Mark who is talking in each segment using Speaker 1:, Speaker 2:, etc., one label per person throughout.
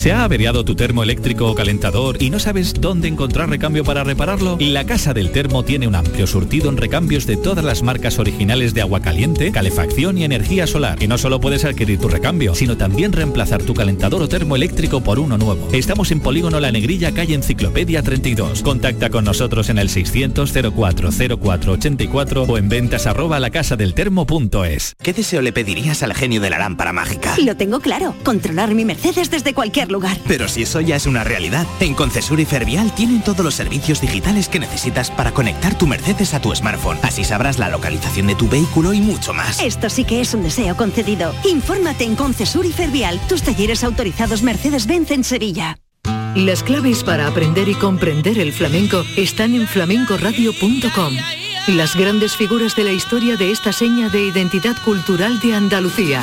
Speaker 1: ¿Se ha averiado tu termo eléctrico o calentador y no sabes dónde encontrar recambio para repararlo? La Casa del Termo tiene un amplio surtido en recambios de todas las marcas originales de agua caliente, calefacción y energía solar. Y no solo puedes adquirir tu recambio, sino también reemplazar tu calentador o termo eléctrico por uno nuevo. Estamos en Polígono La Negrilla, calle Enciclopedia 32. Contacta con nosotros en el 600 04 04 84 o en ventas arroba lacasadeltermo.es.
Speaker 2: ¿Qué deseo le pedirías al genio de la lámpara mágica?
Speaker 3: Lo tengo claro, controlar mi Mercedes desde cualquier lugar.
Speaker 2: Pero si eso ya es una realidad, en Concesur y Fervial tienen todos los servicios digitales que necesitas para conectar tu Mercedes a tu smartphone. Así sabrás la localización de tu vehículo y mucho más.
Speaker 3: Esto sí que es un deseo concedido. Infórmate en Concesur y Fervial, tus talleres autorizados Mercedes-Benz en Sevilla.
Speaker 4: Las claves para aprender y comprender el flamenco están en flamencoradio.com. Las grandes figuras de la historia de esta seña de identidad cultural de Andalucía.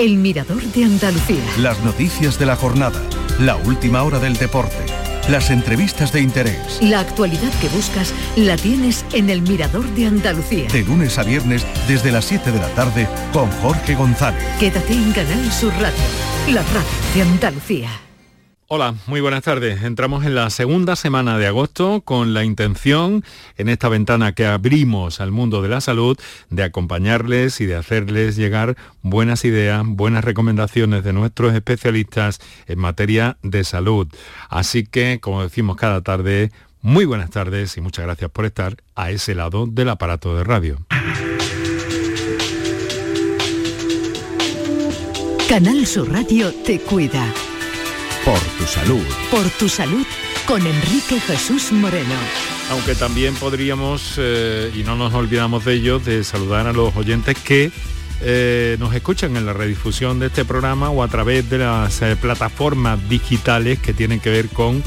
Speaker 4: El Mirador de Andalucía.
Speaker 5: Las noticias de la jornada, la última hora del deporte, las entrevistas de interés.
Speaker 4: La actualidad que buscas la tienes en El Mirador de Andalucía.
Speaker 5: De lunes a viernes desde las 7 de la tarde con Jorge González.
Speaker 4: Quédate en Canal Sur Radio, la radio de Andalucía.
Speaker 6: Hola, muy buenas tardes. Entramos en la segunda semana de agosto con la intención, en esta ventana que abrimos al mundo de la salud, de acompañarles y de hacerles llegar buenas ideas, buenas recomendaciones de nuestros especialistas en materia de salud. Así que, como decimos cada tarde, muy buenas tardes y muchas gracias por estar a ese lado del aparato de radio.
Speaker 4: Canal Sur Radio te cuida.
Speaker 5: Por tu salud.
Speaker 4: Por tu salud con Enrique Jesús Moreno.
Speaker 6: Aunque también podríamos, eh, y no nos olvidamos de ello, de saludar a los oyentes que eh, nos escuchan en la redifusión de este programa o a través de las eh, plataformas digitales que tienen que ver con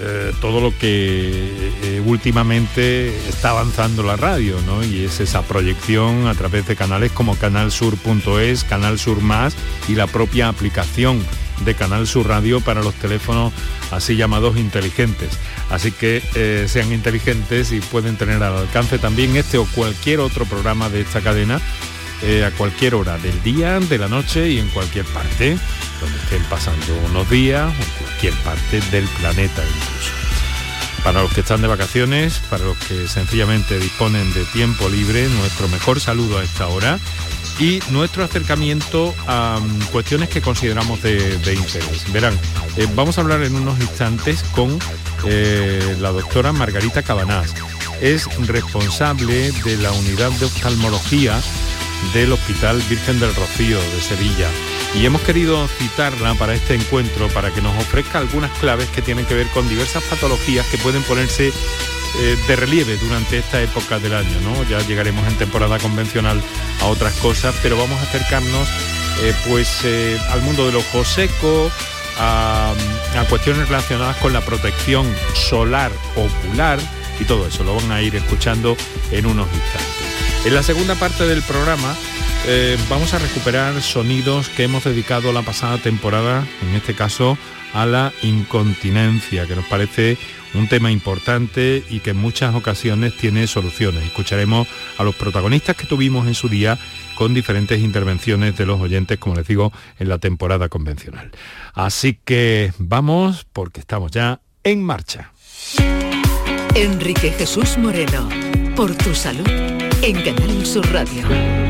Speaker 6: eh, todo lo que eh, últimamente está avanzando la radio, ¿no? Y es esa proyección a través de canales como canalsur.es, Canal Sur Más y la propia aplicación de Canal Sur Radio para los teléfonos así llamados inteligentes. Así que eh, sean inteligentes y pueden tener al alcance también este o cualquier otro programa de esta cadena eh, a cualquier hora del día, de la noche y en cualquier parte donde estén pasando unos días en cualquier parte del planeta incluso. Para los que están de vacaciones, para los que sencillamente disponen de tiempo libre, nuestro mejor saludo a esta hora y nuestro acercamiento a mm, cuestiones que consideramos de, interés. Verán, eh, vamos a hablar en unos instantes con eh, la doctora Margarita Cabanás. Es responsable de la unidad de oftalmología del Hospital Virgen del Rocío de Sevilla. Y hemos querido citarla para este encuentro para que nos ofrezca algunas claves que tienen que ver con diversas patologías que pueden ponerse eh, de relieve durante esta época del año, ¿no? Ya llegaremos en temporada convencional a otras cosas, pero vamos a acercarnos eh, pues al mundo del ojo seco, a, cuestiones relacionadas con la protección solar ocular y todo eso. Lo van a ir escuchando en unos instantes. En la segunda parte del programa eh, vamos a recuperar sonidos que hemos dedicado la pasada temporada, en este caso a la incontinencia, que nos parece un tema importante y que en muchas ocasiones tiene soluciones. Escucharemos a los protagonistas que tuvimos en su día con diferentes intervenciones de los oyentes, como les digo, en la temporada convencional. Así que vamos porque estamos ya en marcha.
Speaker 4: Enrique Jesús Moreno, por tu salud, en Canal Sur Radio.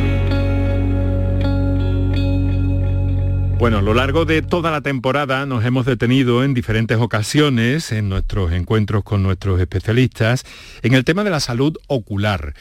Speaker 6: Bueno, a lo largo de toda la temporada nos hemos detenido en diferentes ocasiones en nuestros encuentros con nuestros especialistas en el tema de la salud ocular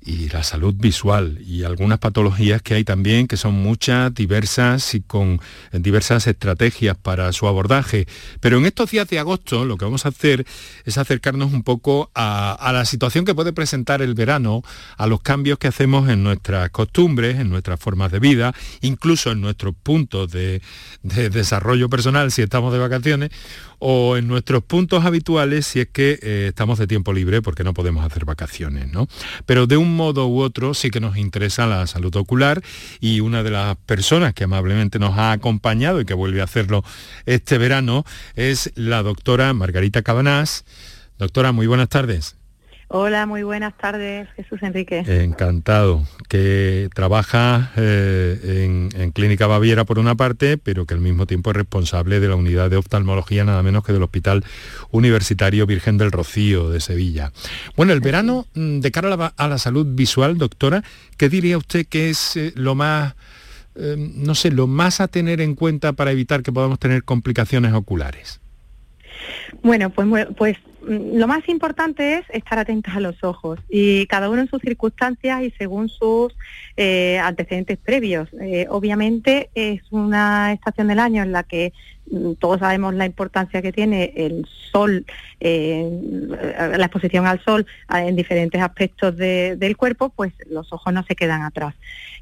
Speaker 6: y la salud visual y algunas patologías que hay también, que son muchas, diversas y con diversas estrategias para su abordaje. Pero en estos días de agosto lo que vamos a hacer es acercarnos un poco a, la situación que puede presentar el verano, a los cambios que hacemos en nuestras costumbres, en nuestras formas de vida, incluso en nuestros puntos de, de desarrollo personal si estamos de vacaciones, o en nuestros puntos habituales si es que eh, estamos de tiempo libre porque no podemos hacer vacaciones, ¿no? Pero de un modo u otro sí que nos interesa la salud ocular y una de las personas que amablemente nos ha acompañado y que vuelve a hacerlo este verano es la doctora Margarita Cabanás. Doctora, muy buenas tardes.
Speaker 7: Hola, muy buenas tardes, Jesús Enrique.
Speaker 6: Encantado, que trabaja eh, en, Clínica Baviera por una parte, pero que al mismo tiempo es responsable de la unidad de oftalmología nada menos que del Hospital Universitario Virgen del Rocío de Sevilla. Bueno, el verano, mm, de cara a la, salud visual, doctora, ¿qué diría usted que es eh, lo más, eh, no sé, lo más a tener en cuenta para evitar que podamos tener complicaciones oculares?
Speaker 7: Bueno, pues, pues lo más importante es estar atentos a los ojos y cada uno en sus circunstancias y según sus eh, antecedentes previos. Eh, obviamente es una estación del año en la que mm, todos sabemos la importancia que tiene el sol, eh, la exposición al sol en diferentes aspectos del cuerpo, pues los ojos no se quedan atrás.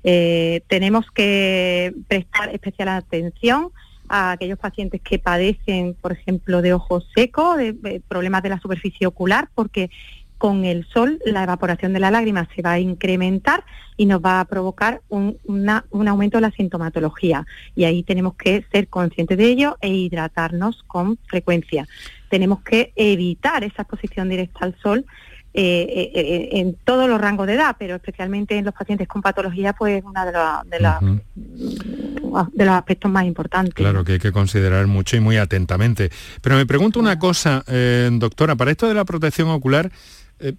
Speaker 7: tenemos que prestar especial atención a aquellos pacientes que padecen, por ejemplo, de ojos secos, de, problemas de la superficie ocular, porque con el sol la evaporación de la lágrima se va a incrementar y nos va a provocar un, un, aumento de la sintomatología. Y ahí tenemos que ser conscientes de ello e hidratarnos con frecuencia. Tenemos que evitar esa exposición directa al sol eh, eh, eh, en todos los rangos de edad, pero especialmente en los pacientes con patología, pues una de, de, los aspectos más importantes.
Speaker 6: Claro, que hay que considerar mucho y muy atentamente. Pero me pregunto una cosa, doctora, para esto de la protección ocular,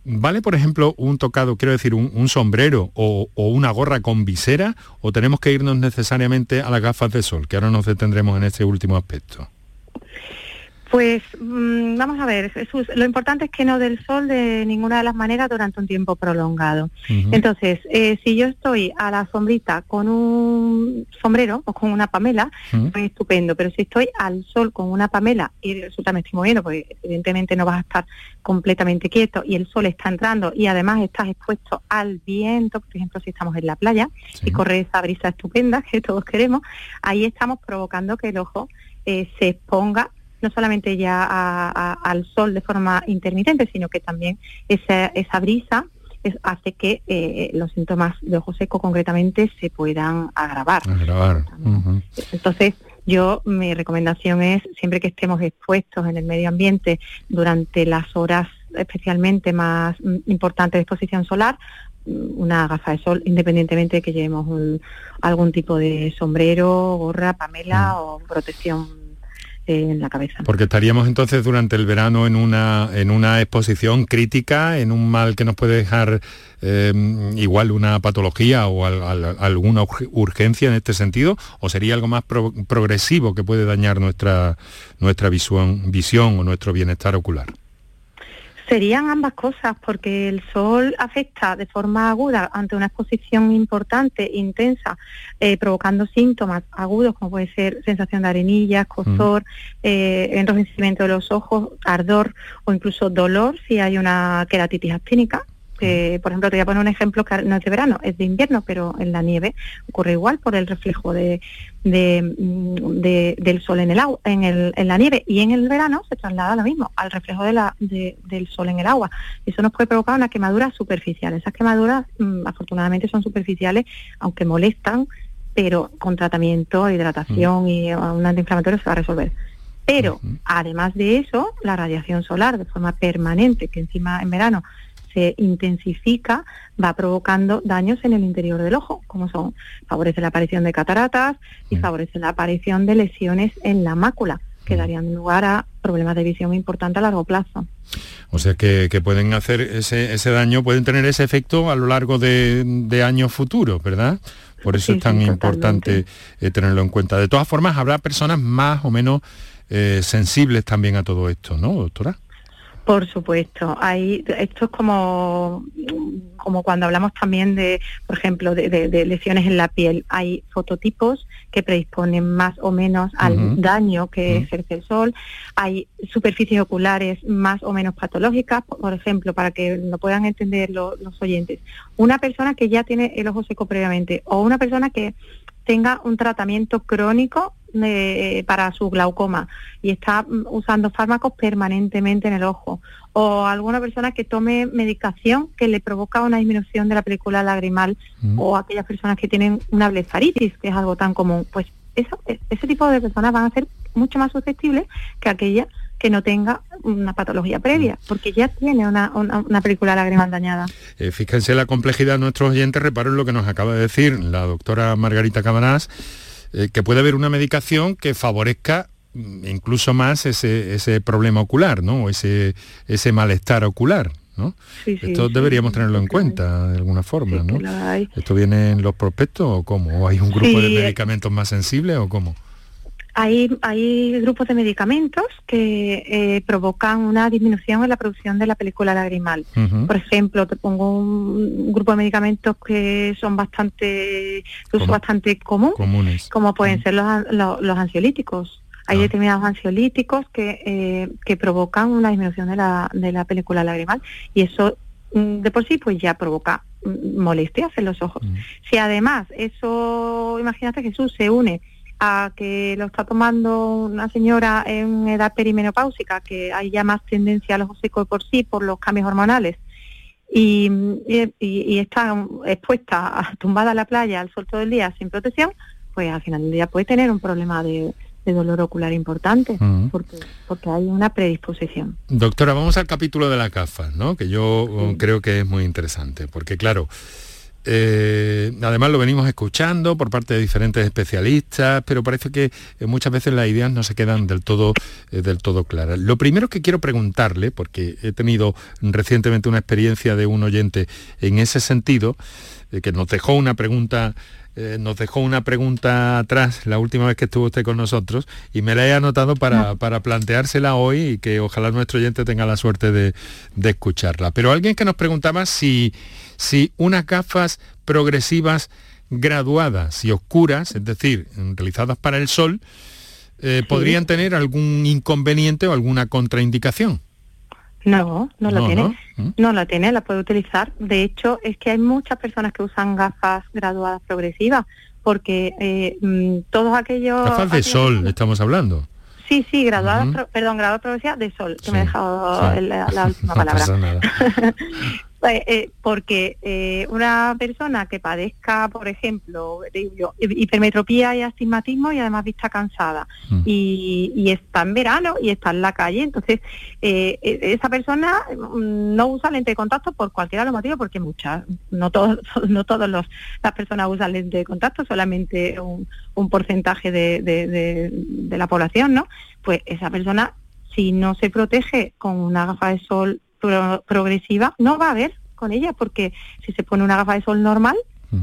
Speaker 6: ¿Vale, por ejemplo, un tocado, quiero decir, un, sombrero o, o, una gorra con visera o tenemos que irnos necesariamente a las gafas de sol, que ahora nos detendremos en este último aspecto?
Speaker 7: Pues mm, vamos a ver, Jesús, lo importante es que no del sol de ninguna de las maneras durante un tiempo prolongado. Entonces, eh, si yo estoy a la sombrita con un sombrero o con una pamela, pues estupendo, pero si estoy al sol con una pamela y resulta me estoy moviendo, porque evidentemente no vas a estar completamente quieto y el sol está entrando y además estás expuesto al viento, por ejemplo, si estamos en la playa y corre esa brisa estupenda que todos queremos, ahí estamos provocando que el ojo eh, se exponga no solamente ya al sol de forma intermitente, sino que también esa, esa brisa hace que eh, los síntomas de ojo seco concretamente se puedan agravar. Entonces, yo mi recomendación es, siempre que estemos expuestos en el medio ambiente durante las horas especialmente más mm, importantes de exposición solar, mm, una gafa de sol, independientemente de que llevemos algún tipo de sombrero, gorra, pamela mm. o protección en la cabeza.
Speaker 6: Porque estaríamos entonces durante el verano en una, en una exposición crítica, en un mal que nos puede dejar em, igual una patología o alguna urgencia en este sentido, o sería algo más progresivo que puede dañar nuestra, nuestra visión, visión o nuestro bienestar ocular.
Speaker 7: Serían ambas cosas, porque el sol afecta de forma aguda ante una exposición importante, intensa, eh, provocando síntomas agudos como puede ser sensación de arenillas, cosor, eh, enrojecimiento de los ojos, ardor o incluso dolor si hay una queratitis actínica por ejemplo, te voy a poner un ejemplo que no es de verano, es de invierno, pero en la nieve ocurre igual por el reflejo de, mm, del sol en el agua, en, el, en la nieve y en el verano se traslada lo mismo al reflejo de la, del sol en el agua. Eso nos puede provocar una quemadura superficial. Esas quemaduras mm, afortunadamente son superficiales, aunque molestan, pero con tratamiento, hidratación y un antiinflamatorio se va a resolver. Pero además de eso, la radiación solar de forma permanente, que encima en verano se intensifica, va provocando daños en el interior del ojo, como son, favorece la aparición de cataratas y mm. favorece la aparición de lesiones en la mácula, que mm. darían lugar a problemas de visión importantes a largo plazo.
Speaker 6: O sea que, pueden hacer ese, daño, pueden tener ese efecto a lo largo de, años futuros, ¿verdad? Por eso es tan importante eh, tenerlo en cuenta. De todas formas, habrá personas más o menos eh, sensibles también a todo esto, ¿no, doctora?
Speaker 7: Por supuesto, hay, esto es como, como cuando hablamos también de, por ejemplo, de, lesiones en la piel. Hay fototipos que predisponen más o menos al daño que ejerce el sol. Hay superficies oculares más o menos patológicas, por ejemplo, para que lo puedan entender los oyentes. Una persona que ya tiene el ojo seco previamente o una persona que tenga un tratamiento crónico eh, para su glaucoma y está mm, usando fármacos permanentemente en el ojo. O alguna persona que tome medicación que le provoca una disminución de la película lagrimal mm. o aquellas personas que tienen una blefaritis, que es algo tan común. Pues eso, e, ese tipo de personas van a ser mucho más susceptibles que aquellas que no tenga una patología previa, mm. porque ya tiene una, una, película lagrimal dañada.
Speaker 6: Eh, fíjense la complejidad de nuestros oyentes, reparen lo que nos acaba de decir la doctora Margarita Cabanás, eh, que puede haber una medicación que favorezca mm, incluso más ese, problema ocular, ¿no? Ese, ese malestar ocular. ¿no? Esto deberíamos tenerlo en cuenta de alguna forma, ¿no? ¿Esto viene en los prospectos o cómo? ¿O hay un grupo de medicamentos más sensibles o cómo?
Speaker 7: Hay, hay grupos de medicamentos que eh, provocan una disminución en la producción de la película lagrimal. Por ejemplo, te pongo un, grupo de medicamentos que son bastante, uso bastante común,
Speaker 6: Comunes.
Speaker 7: como pueden ser los, los, ansiolíticos. Hay ah. determinados ansiolíticos que, eh, que provocan una disminución de la, de la película lagrimal y eso mm, de por sí pues ya provoca mm, molestias en los ojos. Si además eso, imagínate Jesús, se une a que lo está tomando una señora en edad perimenopáusica, que hay ya más tendencia al ojo seco por sí por los cambios hormonales, y, y, está expuesta, tumbada a la playa al sol todo el día sin protección, pues al final del día puede tener un problema de, dolor ocular importante, porque, porque hay una predisposición.
Speaker 6: Doctora, vamos al capítulo de la CAFA, ¿no? que yo creo que es muy interesante, porque claro, eh, además lo venimos escuchando por parte de diferentes especialistas, pero parece que eh, muchas veces las ideas no se quedan del todo, eh, del todo claras. Lo primero que quiero preguntarle, porque he tenido recientemente una experiencia de un oyente en ese sentido, que nos dejó una pregunta nos dejó una pregunta atrás la última vez que estuvo usted con nosotros y me la he anotado para, para planteársela hoy y que ojalá nuestro oyente tenga la suerte de, de escucharla. Pero alguien que nos preguntaba si, si unas gafas progresivas graduadas y oscuras, es decir, realizadas para el sol, eh, podrían tener algún inconveniente o alguna contraindicación.
Speaker 7: No, no la tiene. ¿Mm? ¿no? la tiene, la puede utilizar. De hecho, es que hay muchas personas que usan gafas graduadas progresivas, porque eh, mm, todos aquellos...
Speaker 6: Gafas de sol, estamos hablando.
Speaker 7: Sí, sí, graduadas, perdón, graduadas progresivas de sol, que me he dejado la, última palabra. Pues, eh, porque eh, una persona que padezca, por ejemplo, hipermetropía y astigmatismo y además vista cansada mm. y, está en verano y está en la calle, entonces eh, e, esa persona mm, no usa lente de contacto por cualquiera de los motivos, porque muchas, no todos, no todas las personas usan lente de contacto, solamente un, porcentaje de, de la población, ¿no? Pues esa persona si no se protege con una gafa de sol progresiva, no va a haber con ella, porque si se pone una gafa de sol normal,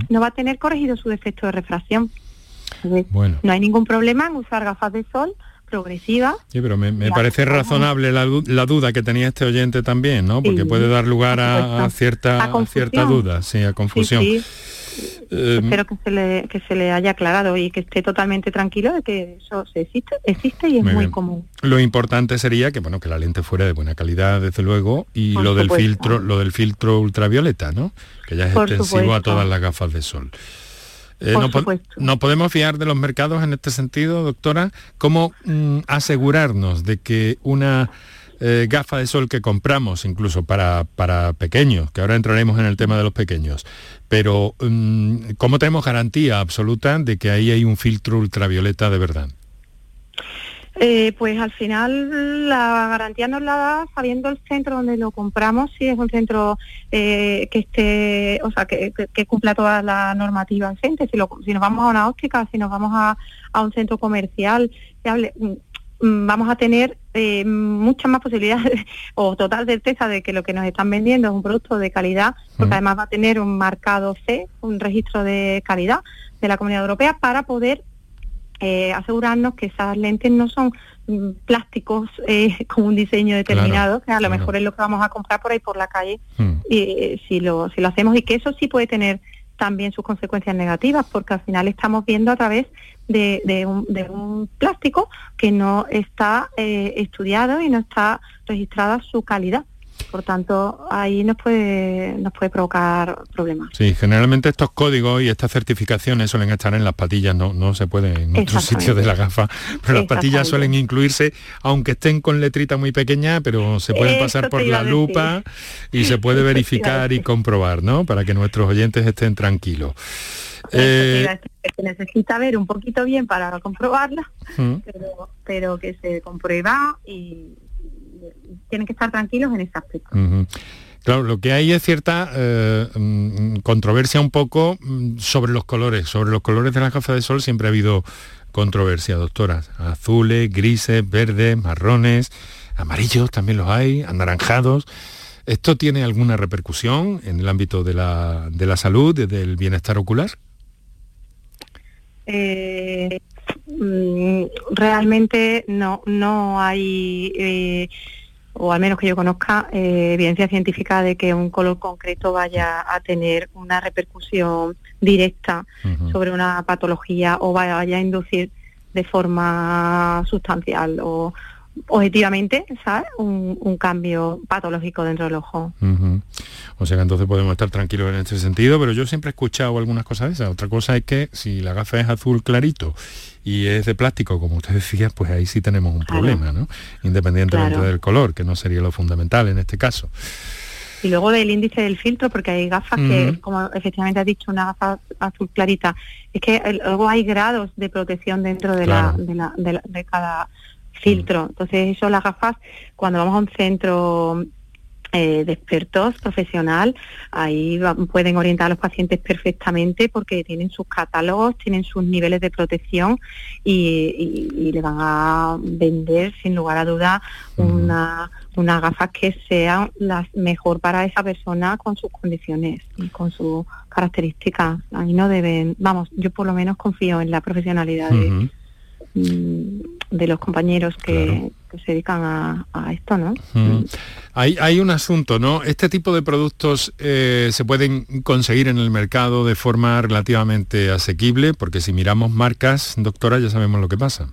Speaker 7: no va a tener corregido su defecto de refracción. Bueno. No hay ningún problema en usar gafas de sol progresiva.
Speaker 6: Sí, pero me, parece razonable la, duda que tenía este oyente también, ¿no? Porque puede dar lugar a, cierta, cierta duda, sí, a confusión.
Speaker 7: Eh, Espero que se, le, que se le haya aclarado y que esté totalmente tranquilo de que eso existe, existe y es muy, común.
Speaker 6: Lo importante sería que bueno que la lente fuera de buena calidad, desde luego, y lo del filtro, lo del filtro ultravioleta, ¿no? Que ya es extensivo a todas las gafas de sol. Eh, no, podemos fiar de los mercados en este sentido, doctora? ¿Cómo mm, asegurarnos de que una eh, gafa de sol que compramos, incluso para, para, pequeños, que ahora entraremos en el tema de los pequeños, pero mm, ¿cómo tenemos garantía absoluta de que ahí hay un filtro ultravioleta de verdad?
Speaker 7: Eh, pues al final la garantía nos la da sabiendo el centro donde lo compramos, si es un centro eh, que esté, o sea, que, cumpla toda la normativa vigente, si, si nos vamos a una óptica, si nos vamos a, un centro comercial, mm, vamos a tener eh, muchas más posibilidades o total certeza de que lo que nos están vendiendo es un producto de calidad, porque mm. además va a tener un marcado C, un registro de calidad de la Comunidad Europea para poder eh, asegurarnos que esas lentes no son mm, plásticos eh, con un diseño determinado, que a lo mejor es lo que vamos a comprar por ahí por la calle, y, eh, si, lo, si lo hacemos, y que eso sí puede tener también sus consecuencias negativas, porque al final estamos viendo a través de, un, de un, plástico que no está estudiado y no está registrada su calidad. Por tanto, ahí nos puede, nos puede provocar problemas.
Speaker 6: Sí, generalmente estos códigos y estas certificaciones suelen estar en las patillas, no, no se pueden en otros sitios de la gafa, pero las patillas suelen incluirse, aunque estén con letrita muy pequeña, pero se pueden pasar por la lupa y se puede verificar y comprobar, ¿no? Para que nuestros oyentes estén tranquilos.
Speaker 7: Eh, se necesita ver un poquito bien para comprobarla, pero, pero que se comprueba y, tienen que estar tranquilos en ese aspecto.
Speaker 6: Claro, lo que hay es cierta eh, mm, controversia un poco mm, sobre los colores. Sobre los colores de la gafas de sol siempre ha habido controversia, doctora. Azules, grises, verdes, marrones, amarillos también los hay, anaranjados. ¿Esto tiene alguna repercusión en el ámbito de la, de la salud, del bienestar ocular?
Speaker 7: Eh, mm, realmente no, no hay... Eh, o al menos que yo conozca, eh, evidencia científica de que un color concreto vaya a tener una repercusión directa sobre una patología o vaya a inducir de forma sustancial o objetivamente, ¿sabes? Un, cambio patológico dentro del ojo.
Speaker 6: O sea que entonces podemos estar tranquilos en este sentido, pero yo siempre he escuchado algunas cosas de esas. Otra cosa es que si la gafa es azul clarito y es de plástico, como usted decía, pues ahí sí tenemos un problema, ¿no? Independientemente del color, que no sería lo fundamental en este caso.
Speaker 7: Y luego del índice del filtro, porque hay gafas que, como efectivamente ha dicho, una gafa azul clarita, es que luego hay grados de protección dentro de, la, de, la, de, cada filtro. Entonces, eso las gafas, cuando vamos a un centro eh, de expertos profesional, ahí pueden orientar a los pacientes perfectamente porque tienen sus catálogos, tienen sus niveles de protección y, le van a vender sin lugar a duda una, una gafas que sean las mejor para esa persona con sus condiciones y con sus características. Ahí no deben, vamos, yo por lo menos confío en la profesionalidad de los compañeros que, se dedican a, esto, ¿no?
Speaker 6: Mm. Hay, hay, un asunto, ¿no? Este tipo de productos eh, se pueden conseguir en el mercado de forma relativamente asequible, porque si miramos marcas, doctora, ya sabemos lo que pasa.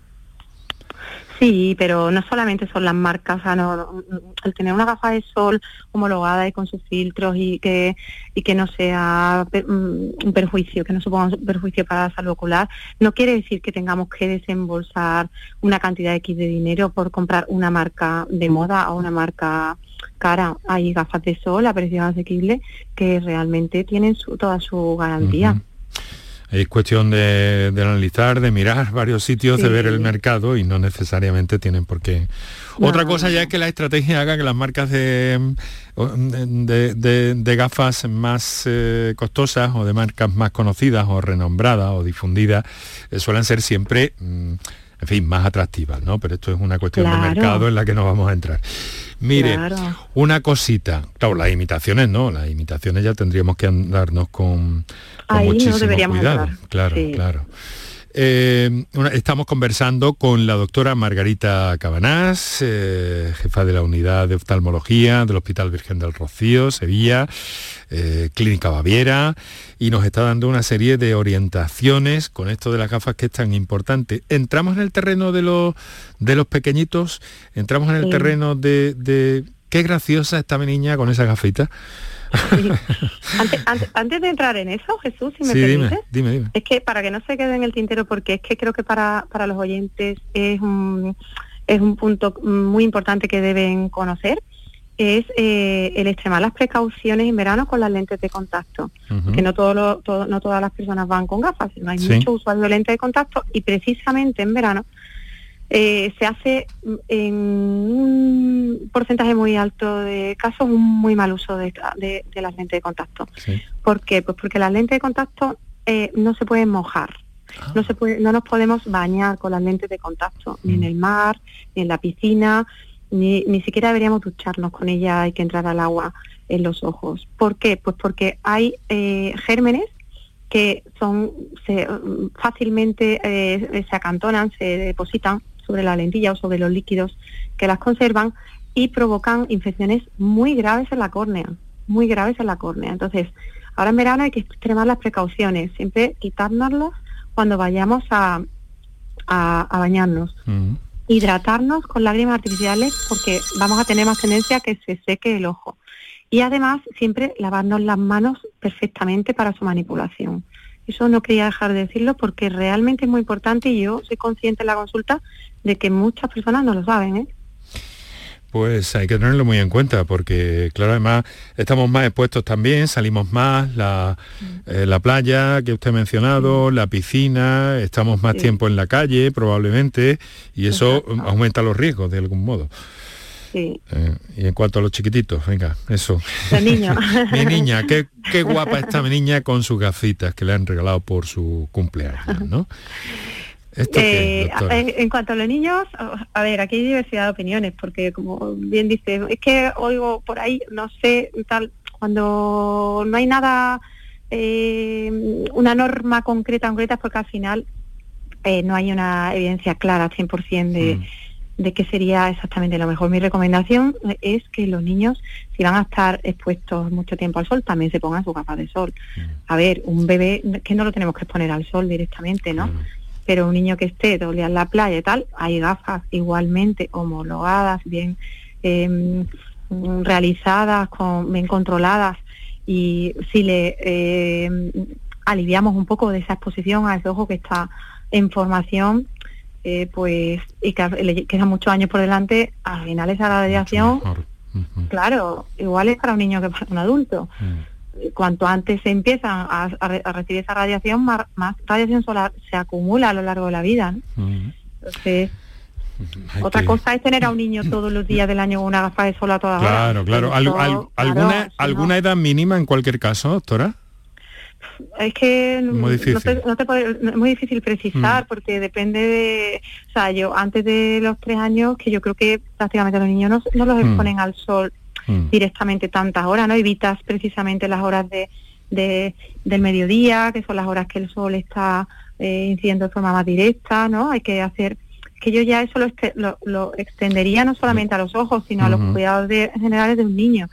Speaker 7: Sí, pero no solamente son las marcas, o el tener una gafa de sol homologada y con sus filtros y que y que no sea mm, un perjuicio, que no suponga perjuicio para la salud ocular, no quiere decir que tengamos que desembolsar una cantidad X de dinero por comprar una marca de moda o una marca cara. Hay gafas de sol a precio asequible que realmente tienen su, toda su garantía.
Speaker 6: Es cuestión de, analizar, de mirar varios sitios, de ver el mercado y no necesariamente tienen por qué. Otra cosa ya es que la estrategia haga que las marcas de, de, gafas más eh, costosas o de marcas más conocidas o renombradas o difundidas eh, suelen ser siempre... Mm, en fin, más atractivas, ¿no? Pero esto es una cuestión de mercado en la que no vamos a entrar. Mire, una cosita, claro, las imitaciones no, las imitaciones ya tendríamos que andarnos con, muchísimo cuidado. Claro, claro. Eh, estamos conversando con la doctora Margarita Cabanás, eh, jefa de la unidad de oftalmología del Hospital Virgen del Rocío, Sevilla, eh, Clínica Baviera, y nos está dando una serie de orientaciones con esto de las gafas que es tan importante. Entramos en el terreno de los, de los pequeñitos, entramos en el terreno de, de... Qué graciosa está mi niña con esa gafita.
Speaker 7: Antes, de entrar en eso, Jesús, si me permites, es que para que no se quede en el tintero, porque es que creo que para, para los oyentes es un, es un punto muy importante que deben conocer, es eh, el extremar las precauciones en verano con las lentes de contacto, que no, todo, no todas las personas van con gafas, no hay mucho usuario de lentes de contacto y precisamente en verano eh, se hace en un porcentaje muy alto de casos un muy mal uso de, las lentes de contacto. ¿Por qué? Pues porque las lentes de contacto eh, no se pueden mojar. Ah. No, se puede, no nos podemos bañar con las lentes de contacto, ni en mm. el mar, ni en la piscina, ni, ni siquiera deberíamos ducharnos con ella, hay que entrar al agua en los ojos. ¿Por qué? Pues porque hay eh, gérmenes que son se, fácilmente se acantonan, se depositan sobre la lentilla o sobre los líquidos que las conservan y provocan infecciones muy graves en la córnea, muy graves en la córnea. Entonces, ahora en verano hay que extremar las precauciones, siempre quitárnoslas cuando vayamos a, a, bañarnos. Hidratarnos con lágrimas artificiales porque vamos a tener más tendencia a que se seque el ojo. Y además siempre lavarnos las manos perfectamente para su manipulación. Eso no quería dejar de decirlo porque realmente es muy importante y yo soy consciente en la consulta de que muchas personas no lo saben. ¿eh?
Speaker 6: Pues hay que tenerlo muy en cuenta porque, claro, además estamos más expuestos también, salimos más, la, eh, la playa que usted ha mencionado, la piscina, estamos más tiempo en la calle probablemente y eso aumenta los riesgos de algún modo. Sí. Eh, y en cuanto a los chiquititos, venga, eso.
Speaker 7: niño.
Speaker 6: mi niña, qué, qué guapa está mi niña con sus gafitas que le han regalado por su cumpleaños, ¿no?
Speaker 7: Eh, en, cuanto a los niños, a ver, aquí hay diversidad de opiniones, porque como bien dice, es que oigo por ahí, no sé, tal, cuando no hay nada, eh, una norma concreta, concreta, porque al final eh, no hay una evidencia clara 100% de, mm. De qué sería exactamente lo mejor. Mi recomendación es que los niños, si van a estar expuestos mucho tiempo al sol, también se pongan sus gafas de sol. Mm. A ver, un bebé, que no lo tenemos que exponer al sol directamente, ¿no? Pero un niño que esté todo en la playa y tal, hay gafas igualmente homologadas, bien em, realizadas, con, bien controladas y si le em, aliviamos un poco de esa exposición a ese ojo que está en formación, eh, pues y que le quedan muchos años por delante, al final esa radiación, claro, igual es para un niño que para un adulto. Mm. Cuanto antes se empiezan a, recibir esa radiación, más, radiación solar se acumula a lo largo de la vida. Entonces, otra cosa es tener a un niño todos los días del año con una gafa de sol a toda
Speaker 6: claro, Claro, ¿Alguna, ¿alguna edad mínima en cualquier caso, doctora?
Speaker 7: Es que muy difícil. No te, muy difícil precisar mm. porque depende de, o sea, yo antes de los tres años que yo creo que prácticamente los niños no, no los mm. exponen al sol Mm. directamente tantas horas, ¿no? Evitas precisamente las horas de, del mediodía, que son las horas que el sol está eh, incidiendo de forma más directa, ¿no? Hay que hacer que yo ya eso lo, lo, extendería no solamente a los ojos, sino a los cuidados generales de un niño.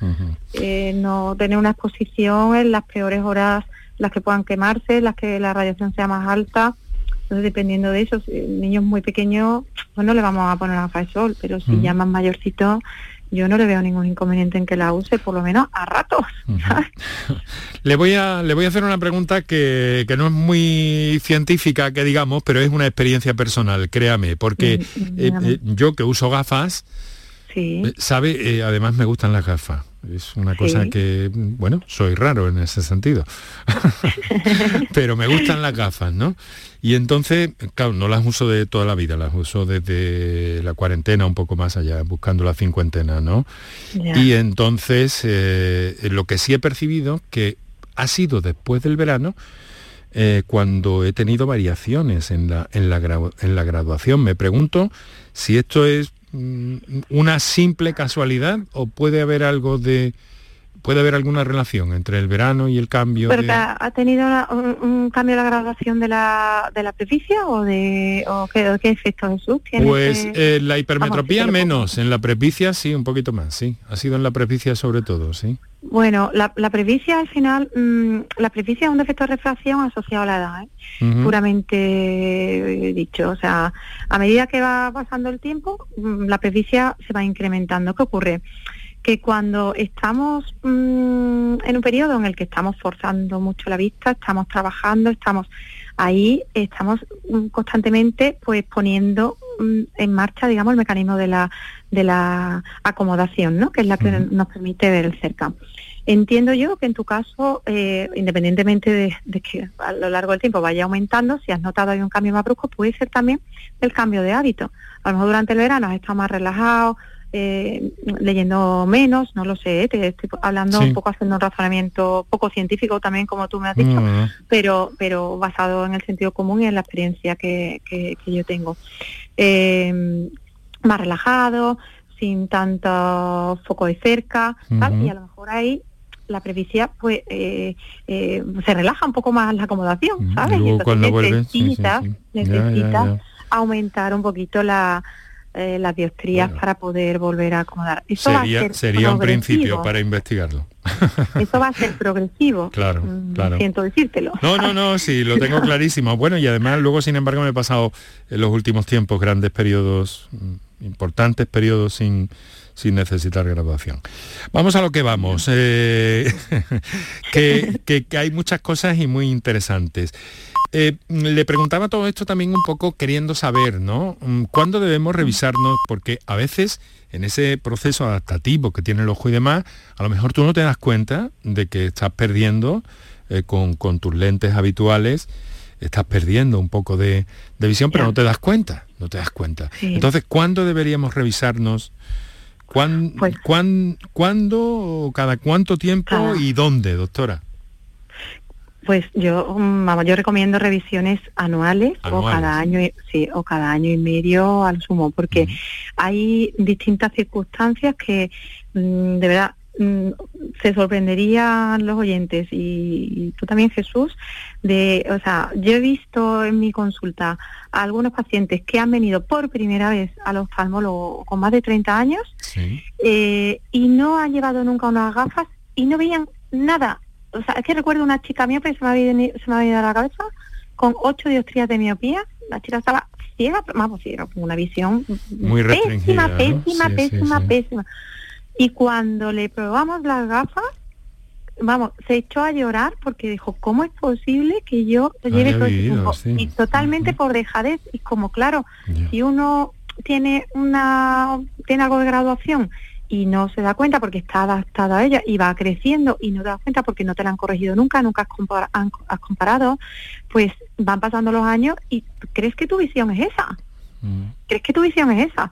Speaker 7: Eh, no tener una exposición en las peores horas, las que puedan quemarse, las que la radiación sea más alta. Entonces, dependiendo de eso, si niños muy pequeños, pues no le vamos a poner a de sol, pero si ya más mayorcitos, yo no le veo ningún inconveniente en que la use, por lo menos a ratos.
Speaker 6: le, voy a, le voy a hacer una pregunta que, no es muy científica, que digamos, pero es una experiencia personal, créame, porque mm, mm, eh, eh, yo que uso gafas, sí. Eh, sabe, además me gustan las gafas. Es una cosa que, bueno, soy raro en ese sentido. Pero me gustan las gafas, ¿no? Y entonces, claro, no las uso de toda la vida, las uso desde la cuarentena, un poco más allá, buscando la cincuentena, ¿no? Y entonces, eh, lo que sí he percibido, que ha sido después del verano, eh, cuando he tenido variaciones en la, en, la en la graduación. Me pregunto si esto es una simple casualidad o puede haber algo de, puede haber alguna relación entre el verano y el cambio.
Speaker 7: ¿Pero ha tenido un, cambio de la graduación de la, de la prepicia o de o qué, qué efecto Jesús tiene?
Speaker 6: Pues eh, la hipermetropía menos, en la prepicia sí, un poquito más, sí. Ha sido en la prepicia sobre todo, sí.
Speaker 7: Bueno, la, la prepicia al final, mm, la prepicia es un defecto de refracción asociado a la edad, ¿eh? puramente dicho. O sea, a medida que va pasando el tiempo, mm, la prepicia se va incrementando. ¿Qué ocurre? Que cuando estamos mm, en un periodo en el que estamos forzando mucho la vista, estamos trabajando, estamos ahí, estamos mm, constantemente pues poniendo mm, en marcha, digamos, el mecanismo de la, de la acomodación, ¿no? que es la que nos permite ver el cerca. Entiendo yo que en tu caso, eh, independientemente de, de, que a lo largo del tiempo vaya aumentando, si has notado hay un cambio más brusco, puede ser también el cambio de hábito. A lo mejor durante el verano has estado más relajado, eh, leyendo menos, no lo sé, te estoy hablando un poco haciendo un razonamiento poco científico también, como tú me has dicho, pero, pero basado en el sentido común y en la experiencia que, que, yo tengo. Eh, más relajado, sin tanto foco de cerca, y a lo mejor ahí la previsia pues eh, se relaja un poco más la acomodación, ¿sabes? Y necesitas, aumentar un poquito la, eh, las diostrías para poder volver a acomodar.
Speaker 6: Eso sería, sería un principio para investigarlo.
Speaker 7: Eso va a ser progresivo.
Speaker 6: Claro, mm, claro.
Speaker 7: Siento decírtelo.
Speaker 6: No, no, no, sí, lo tengo clarísimo. Bueno, y además luego, sin embargo, me he pasado en los últimos tiempos grandes periodos, mm, importantes periodos sin sin necesitar graduación. Vamos a lo que vamos, eh, que, que, hay muchas cosas y muy interesantes. Eh, le preguntaba todo esto también un poco queriendo saber, ¿no? Mm, ¿Cuándo debemos revisarnos? Porque a veces en ese proceso adaptativo que tiene el ojo y demás, a lo mejor tú no te das cuenta de que estás perdiendo eh, con, tus lentes habituales, estás perdiendo un poco de, visión, pero no te das cuenta, no te das cuenta. Entonces, ¿cuándo deberíamos revisarnos? Pues ¿Cuándo, cada cuánto tiempo y dónde, doctora?
Speaker 7: Pues yo, mm, yo recomiendo revisiones anuales, o cada año, sí, o cada año y medio al sumo, porque hay distintas circunstancias que mm, de verdad mm, se sorprenderían los oyentes. Y, tú también Jesús de o sea yo he visto en mi consulta a algunos pacientes que han venido por primera vez al oftalmólogo con más de 30 años eh, y no han llevado nunca unas gafas y no veían nada o sea, es que recuerdo una chica mía, pero se me había, se me había ido a la cabeza, con ocho diostrías de miopía, la chica estaba ciega, vamos, sí, con una visión
Speaker 6: muy
Speaker 7: pésima, pésima, pésima, pésima. Y cuando le probamos las gafas, vamos, se echó a llorar porque dijo, ¿cómo es posible que yo lleve todo este tiempo? Y totalmente por dejadez, y como claro, si uno tiene una tiene algo de graduación y no se da cuenta porque está adaptada a ella y va creciendo y no te das cuenta porque no te la han corregido nunca, nunca has, comparado, pues van pasando los años y crees que tu visión es esa. Mm. ¿Crees que tu visión es esa?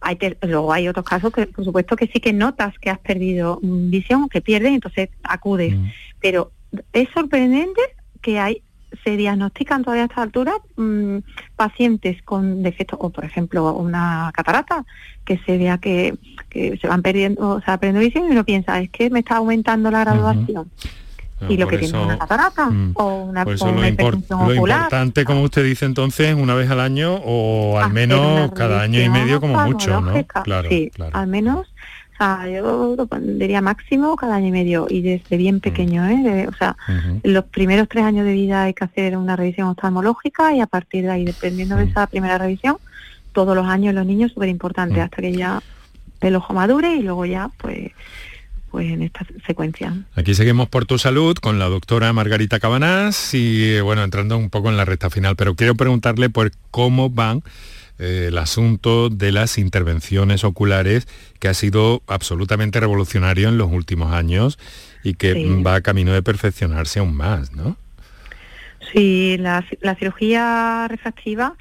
Speaker 7: Hay luego hay otros casos que por supuesto que sí que notas que has perdido visión, que pierdes, entonces acudes. Mm. Pero es sorprendente que hay se diagnostican todavía a esta altura mm, pacientes con defectos, o por ejemplo una catarata, que se vea que, se van perdiendo, o sea, perdiendo visión y uno piensa, es que me está aumentando la graduación. Ah, y lo que tiene una catarata mm, o una,
Speaker 6: por lo, importante, como usted dice entonces, una vez al año o al menos cada año y medio como mucho, ¿no?
Speaker 7: Claro, sí, al menos yo lo pondría máximo cada año y medio y desde bien pequeño, ¿eh? o sea, los primeros tres años de vida hay que hacer una revisión oftalmológica y a partir de ahí, dependiendo de esa primera revisión, todos los años los niños súper importante hasta que ya el ojo madure y luego ya pues pues en esta secuencia.
Speaker 6: Aquí seguimos por tu salud con la doctora Margarita Cabanás y bueno, entrando un poco en la recta final, pero quiero preguntarle por cómo van eh, el asunto de las intervenciones oculares, que ha sido absolutamente revolucionario en los últimos años y que va a camino de perfeccionarse aún más, ¿no?
Speaker 7: Sí, la, cirugía refractiva,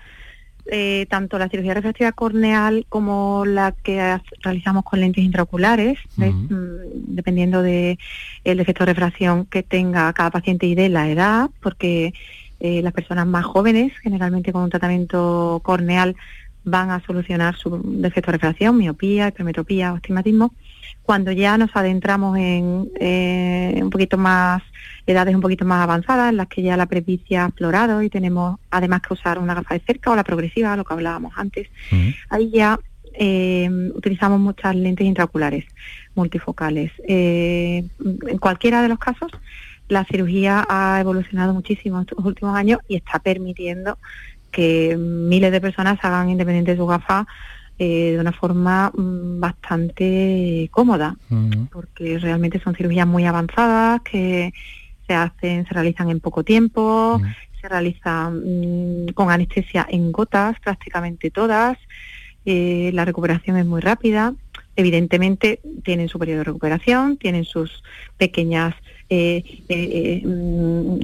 Speaker 7: eh, tanto la cirugía refractiva corneal como la que realizamos con lentes intraoculares, mm, dependiendo del el defecto de refracción que tenga cada paciente y de la edad, porque eh, las personas más jóvenes, generalmente con un tratamiento corneal, van a solucionar su defecto de refracción, miopía, hipermetropía o astigmatismo. Cuando ya nos adentramos en eh, un poquito más edades un poquito más avanzadas, en las que ya la presbicia ha explorado y tenemos además que usar una gafa de cerca o la progresiva, lo que hablábamos antes, ahí ya eh, utilizamos muchas lentes intraoculares multifocales. Eh, en cualquiera de los casos, la cirugía ha evolucionado muchísimo en estos últimos años y está permitiendo que miles de personas hagan independiente de su gafa eh, de una forma mm, bastante cómoda, porque realmente son cirugías muy avanzadas que se hacen, se realizan en poco tiempo, se realizan mm, con anestesia en gotas prácticamente todas, eh, la recuperación es muy rápida, evidentemente tienen su periodo de recuperación, tienen sus pequeñas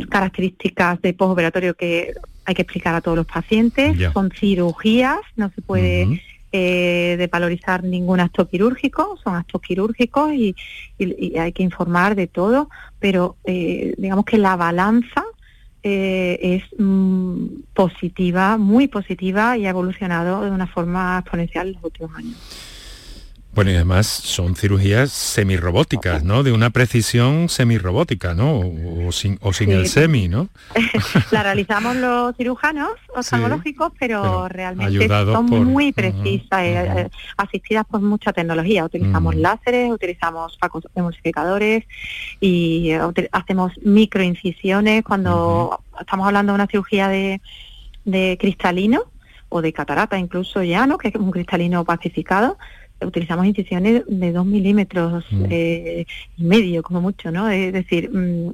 Speaker 7: características de postoperatorio que hay que explicar a todos los pacientes, son cirugías, no se puede eh, de valorizar ningún acto quirúrgico, son actos quirúrgicos y, hay que informar de todo, pero eh, digamos que la balanza eh, es mm, positiva, muy positiva y ha evolucionado de una forma exponencial en los últimos años.
Speaker 6: Bueno, y además son cirugías semirrobóticas, ¿no? De una precisión semirrobótica, ¿no? O, sin, o sin el semi, ¿no?
Speaker 7: la realizamos los cirujanos oftalmológicos, pero, realmente son muy precisas, eh, eh, asistidas por mucha tecnología. Utilizamos láseres, utilizamos emulsificadores y eh, hacemos microincisiones cuando estamos hablando de una cirugía de, de cristalino o de catarata incluso ya, ¿no? Que es un cristalino pacificado utilizamos incisiones de dos milímetros mm. eh, y medio, como mucho, ¿no? Es decir, mm,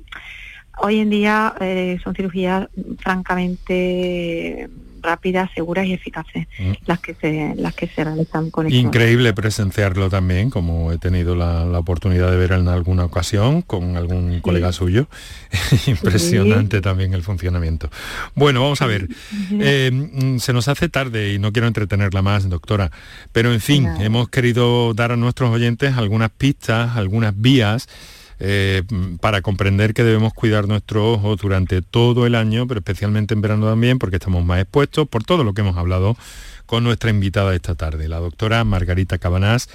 Speaker 7: hoy en día eh, son cirugías francamente rápidas, seguras y eficaces mm. las que se las que se realizan con.
Speaker 6: Increíble presenciarlo también, como he tenido la, oportunidad de ver en alguna ocasión con algún colega suyo. Impresionante también el funcionamiento. Bueno, vamos a ver. Eh, mm, se nos hace tarde y no quiero entretenerla más, doctora, pero en fin, hemos querido dar a nuestros oyentes algunas pistas, algunas vías eh, para comprender que debemos cuidar nuestro ojo durante todo el año, pero especialmente en verano también, porque estamos más expuestos por todo lo que hemos hablado con nuestra invitada esta tarde, la doctora Margarita Cabanás,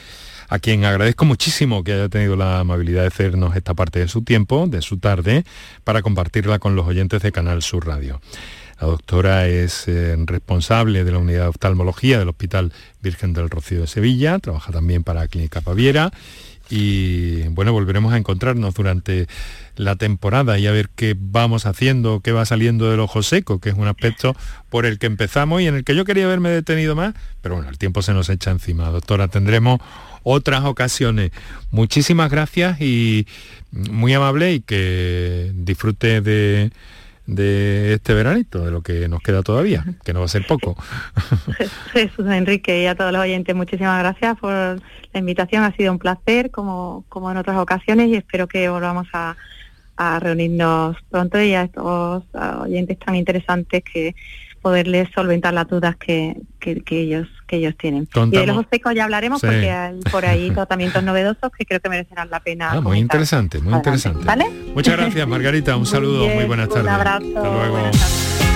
Speaker 6: a quien agradezco muchísimo que haya tenido la amabilidad de hacernos esta parte de su tiempo, de su tarde, para compartirla con los oyentes de Canal Sur Radio. La doctora es eh, responsable de la unidad de oftalmología del Hospital Virgen del Rocío de Sevilla, trabaja también para Clínica Paviera y bueno, volveremos a encontrarnos durante la temporada y a ver qué vamos haciendo, qué va saliendo del ojo seco, que es un aspecto por el que empezamos y en el que yo quería haberme detenido más, pero bueno, el tiempo se nos echa encima. Doctora, tendremos otras ocasiones. Muchísimas gracias y muy amable y que disfrute de de este veranito, de lo que nos queda todavía, que no va a ser poco.
Speaker 7: Jesús Enrique y a todos los oyentes, muchísimas gracias por la invitación, ha sido un placer como, como en otras ocasiones y espero que volvamos a, a reunirnos pronto y a estos oyentes tan interesantes que poderles solventar las dudas que, que, ellos que ellos tienen. Y de los secos ya hablaremos porque hay por ahí tratamientos novedosos que creo que merecerán la pena.
Speaker 6: Ah, muy interesante, muy interesante. ¿Vale? Muchas gracias, Margarita. Un saludo, muy, buenas tardes. Un
Speaker 7: abrazo.
Speaker 6: Hasta luego.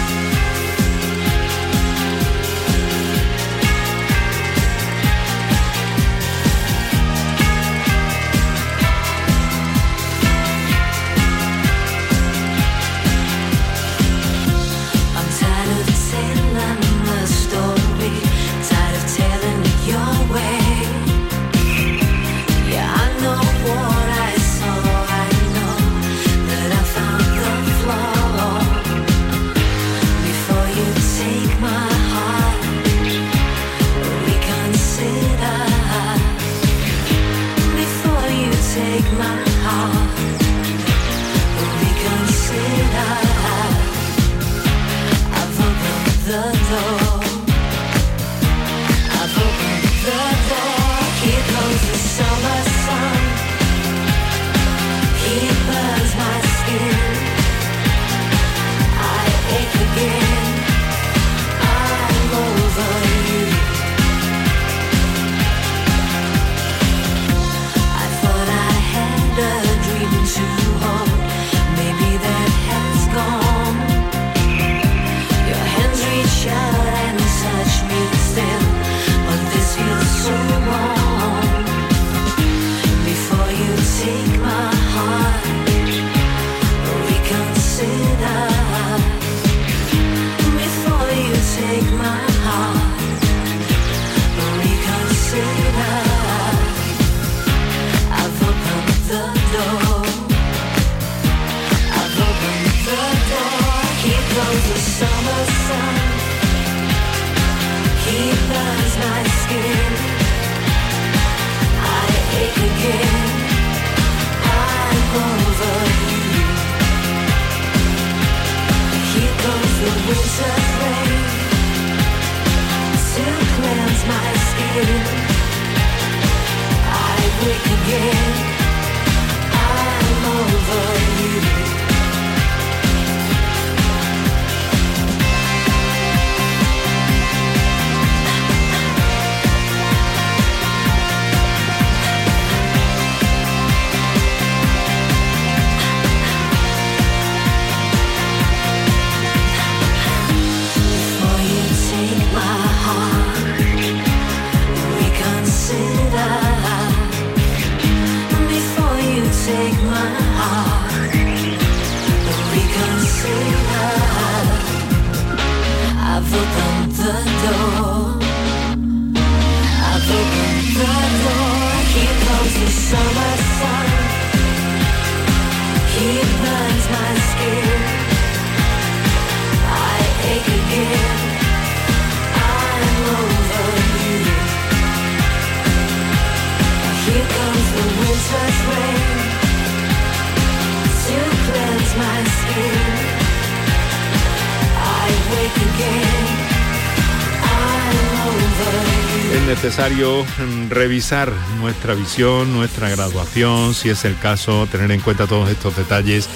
Speaker 6: Mm, revisar nuestra visión, nuestra graduación, si es el caso, tener en cuenta todos estos detalles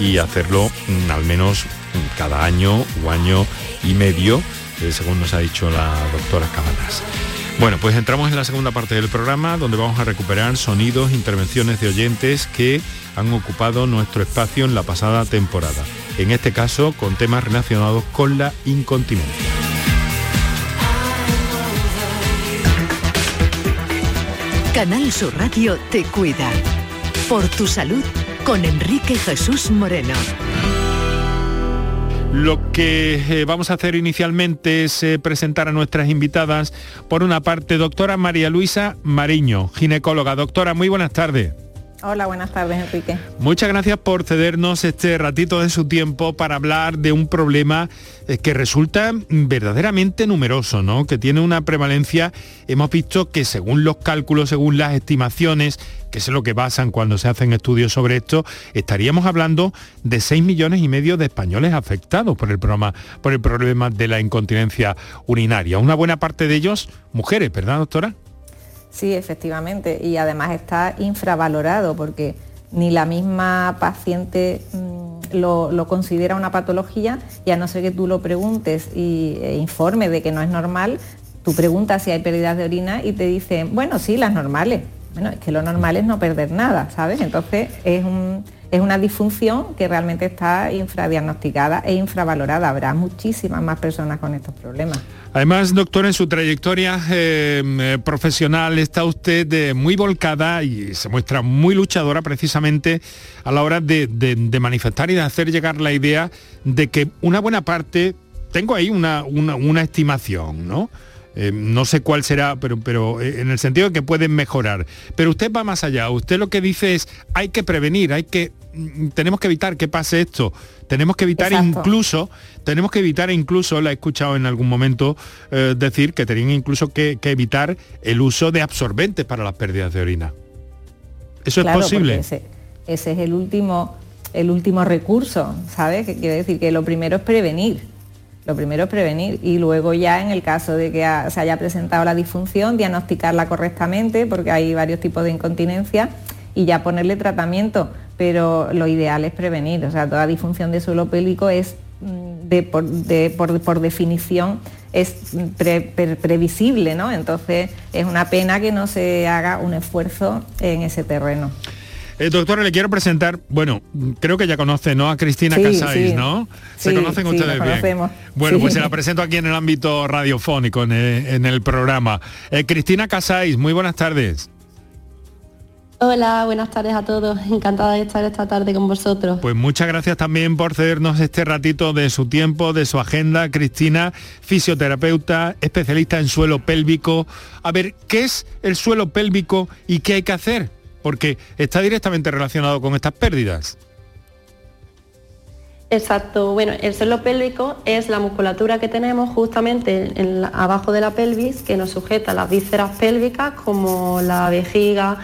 Speaker 6: y hacerlo mm, al menos mm, cada año o año y medio, eh, según nos ha dicho la doctora Cabanas. Bueno, pues entramos en la segunda parte del programa donde vamos a recuperar sonidos, intervenciones de oyentes que han ocupado nuestro espacio en la pasada temporada. En este caso, con temas relacionados con la incontinencia.
Speaker 4: Canal Sur Radio te cuida. Por tu salud con Enrique Jesús Moreno.
Speaker 6: Lo que eh, vamos a hacer inicialmente es eh, presentar a nuestras invitadas. Por una parte, doctora María Luisa Mariño, ginecóloga. Doctora, muy buenas tardes.
Speaker 8: Hola, buenas tardes, Enrique.
Speaker 6: Muchas gracias por cedernos este ratito de su tiempo para hablar de un problema eh, que resulta verdaderamente numeroso, ¿no? Que tiene una prevalencia, hemos visto que según los cálculos, según las estimaciones, que es lo que basan cuando se hacen estudios sobre esto, estaríamos hablando de 6 millones y medio de españoles afectados por el, por el problema de la incontinencia urinaria. Una buena parte de ellos mujeres, ¿verdad, doctora?
Speaker 8: Sí, efectivamente, y además está infravalorado porque ni la misma paciente mm, lo, considera una patología y a no ser que tú lo preguntes y e informe de que no es normal, tú preguntas si hay pérdidas de orina y te dicen, bueno, sí, las normales. Bueno, es que lo normal es no perder nada, ¿sabes? Entonces es una disfunción que realmente está infradiagnosticada e infravalorada. Habrá muchísimas más personas con estos problemas.
Speaker 6: Además, doctor, en su trayectoria eh, eh, profesional está usted eh, muy volcada y se muestra muy luchadora precisamente a la hora de, manifestar y de hacer llegar la idea de que una buena parte, tengo ahí una, una- estimación, ¿no? Eh, no sé cuál será, pero, pero eh, en el sentido de que pueden mejorar. Pero usted va más allá. Usted lo que dice es, hay que prevenir, hay que, tenemos que evitar que pase esto. Tenemos que evitar
Speaker 8: Exacto.
Speaker 6: incluso, tenemos que evitar incluso, la he escuchado en algún momento eh, decir que tenían incluso que, que evitar el uso de absorbentes para las pérdidas de orina. ¿Eso
Speaker 8: Claro,
Speaker 6: es posible?
Speaker 8: Ese, ese es el último, el último recurso, ¿sabes? Que quiere decir que lo primero es prevenir. Lo primero es prevenir y luego ya en el caso de que ha- se haya presentado la disfunción, diagnosticarla correctamente, porque hay varios tipos de incontinencia, y ya ponerle tratamiento. Pero lo ideal es prevenir. O sea, toda disfunción de suelo pélvico es mm, de, por, de- por- por definición es pre- pre- previsible, ¿no? Entonces es una pena que no se haga un esfuerzo en ese terreno.
Speaker 6: Eh, doctora, le quiero presentar, bueno, creo que ya conoce, ¿no? A Cristina
Speaker 8: Sí,
Speaker 6: Casáis,
Speaker 8: sí.
Speaker 6: ¿no? Se
Speaker 8: Sí,
Speaker 6: conocen ustedes bien. Bueno, pues se la presento aquí en el ámbito radiofónico, en el, en el programa. Eh, Cristina Casáis, muy buenas tardes.
Speaker 9: Hola, buenas tardes a todos. Encantada de estar esta tarde con vosotros.
Speaker 6: Pues muchas gracias también por cedernos este ratito de su tiempo, de su agenda. Cristina, fisioterapeuta, especialista en suelo pélvico. A ver, ¿qué es el suelo pélvico y qué hay que hacer? Porque está directamente relacionado con estas pérdidas.
Speaker 9: Exacto, bueno, el suelo pélvico es la musculatura que tenemos justamente en abajo de la pelvis que nos sujeta las vísceras pélvicas como la vejiga,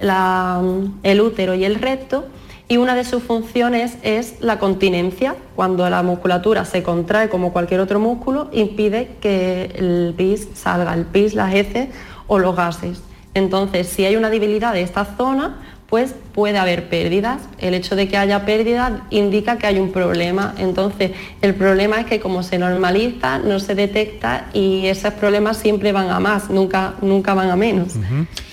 Speaker 9: el útero y el recto y una de sus funciones es la continencia. Cuando la musculatura se contrae como cualquier otro músculo, impide que el pis salga, el pis, las heces o los gases. Entonces, si hay una debilidad de esta zona, pues puede haber pérdidas. El hecho de que haya pérdidas indica que hay un problema. Entonces, el problema es que como se normaliza, no se detecta y esos problemas siempre van a más, nunca, nunca van a menos.